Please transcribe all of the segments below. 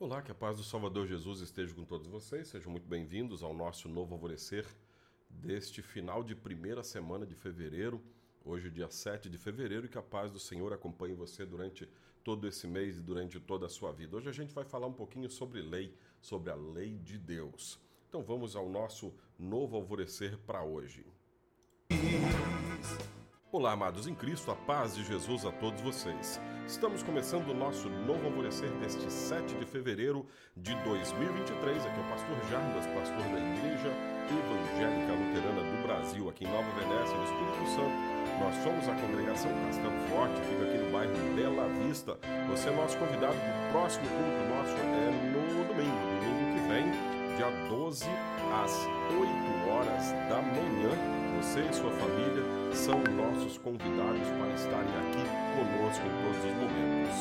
Olá, que a paz do Salvador Jesus esteja com todos vocês. Sejam muito bem-vindos ao nosso novo alvorecer deste final de primeira semana de fevereiro. Hoje, dia 7 de fevereiro, e que a paz do Senhor acompanhe você durante todo esse mês e durante toda a sua vida. Hoje a gente vai falar um pouquinho sobre lei, sobre a lei de Deus. Então vamos ao nosso novo alvorecer para hoje. Olá, amados em Cristo, a paz de Jesus a todos vocês. Estamos começando o nosso novo alvorecer deste 7 de fevereiro de 2023. Aqui é o pastor Jarbas, pastor da Igreja Evangélica Luterana do Brasil, aqui em Nova Venécia, no Espírito Santo. Nós somos a congregação Castelo Forte, fica aqui no bairro Bela Vista. Você é nosso convidado o próximo culto nosso é no domingo, domingo que vem, dia 12, às 8 horas da manhã você e sua família são nossos convidados para estarem aqui conosco em todos os momentos.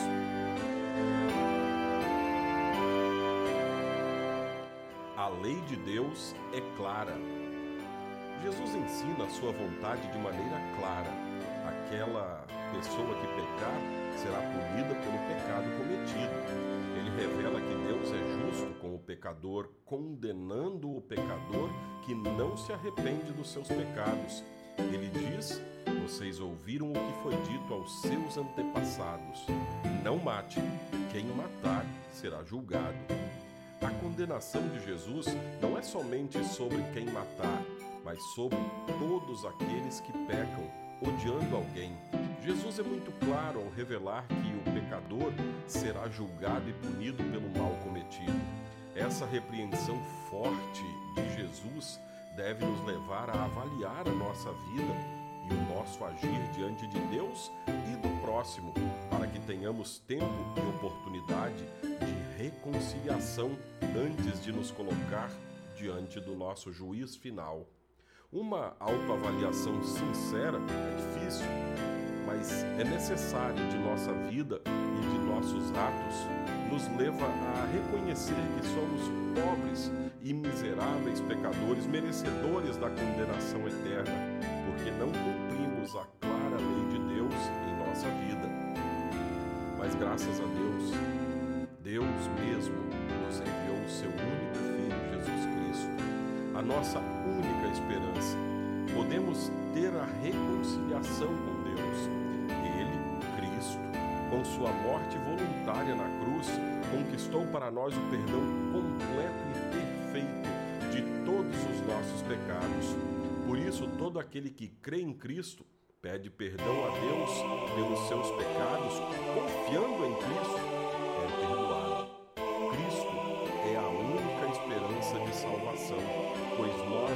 A lei de Deus é clara. Jesus ensina a sua vontade de maneira clara. Aquela pessoa que pecar será punida pelo pecado cometido. Ele revela que Deus é justo com o pecador, condenando o pecador que não se arrepende dos seus pecados. Ele diz: Vocês ouviram o que foi dito aos seus antepassados. Não mate, quem matar será julgado. A condenação de Jesus não é somente sobre quem matar, mas sobre todos aqueles que pecam, odiando alguém. Jesus é muito claro ao revelar que o pecador será julgado e punido pelo mal cometido. Essa repreensão forte de Jesus deve nos levar a avaliar a nossa vida e o nosso agir diante de Deus e do próximo, para que tenhamos tempo e oportunidade de reconciliação antes de nos colocar diante do nosso juiz final. Uma autoavaliação sincera é difícil, mas é necessário de nossa vida e de nossos atos nos leva a reconhecer que somos pobres e miseráveis pecadores, merecedores da condenação eterna, porque não cumprimos a clara lei de Deus em nossa vida. Mas graças a Deus, Deus mesmo nos enviou o seu único Filho, Jesus Cristo, a nossa única esperança. Podemos ter a reconciliação com Deus com sua morte voluntária na cruz, conquistou para nós o perdão completo e perfeito de todos os nossos pecados. Por isso, todo aquele que crê em Cristo pede perdão a Deus pelos seus pecados, confiando em Cristo, é perdoado.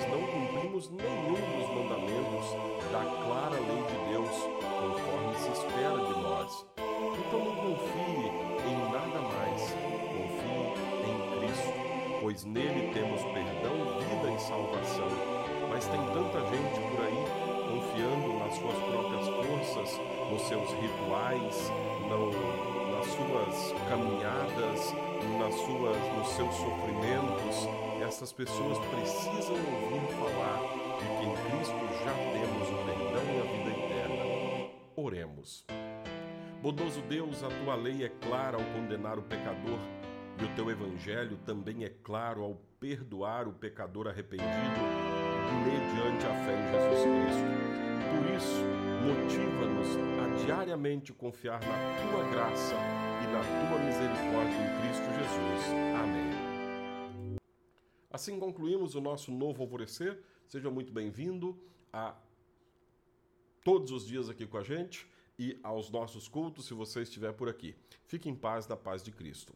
Nós não cumprimos nenhum dos mandamentos da clara lei de Deus, conforme se espera de nós. Então não confie em nada mais, confie em Cristo, pois nele temos perdão, vida e salvação. Mas tem tanta gente por aí confiando nas suas próprias forças, nos seus rituais, nas suas caminhadas, nas suas, nos seus sofrimentos. Essas pessoas precisam ouvir falar de que em Cristo já temos o perdão e a vida eterna. Oremos. Bondoso Deus, a tua lei é clara ao condenar o pecador e o teu evangelho também é claro ao perdoar o pecador arrependido mediante a fé em Jesus Cristo. Por isso, motiva-nos a diariamente confiar na tua graça e na tua misericórdia em Cristo Jesus. Amém. Assim concluímos o nosso novo alvorecer. Seja muito bem-vindo a todos os dias aqui com a gente e aos nossos cultos, se você estiver por aqui. Fique em paz da paz de Cristo.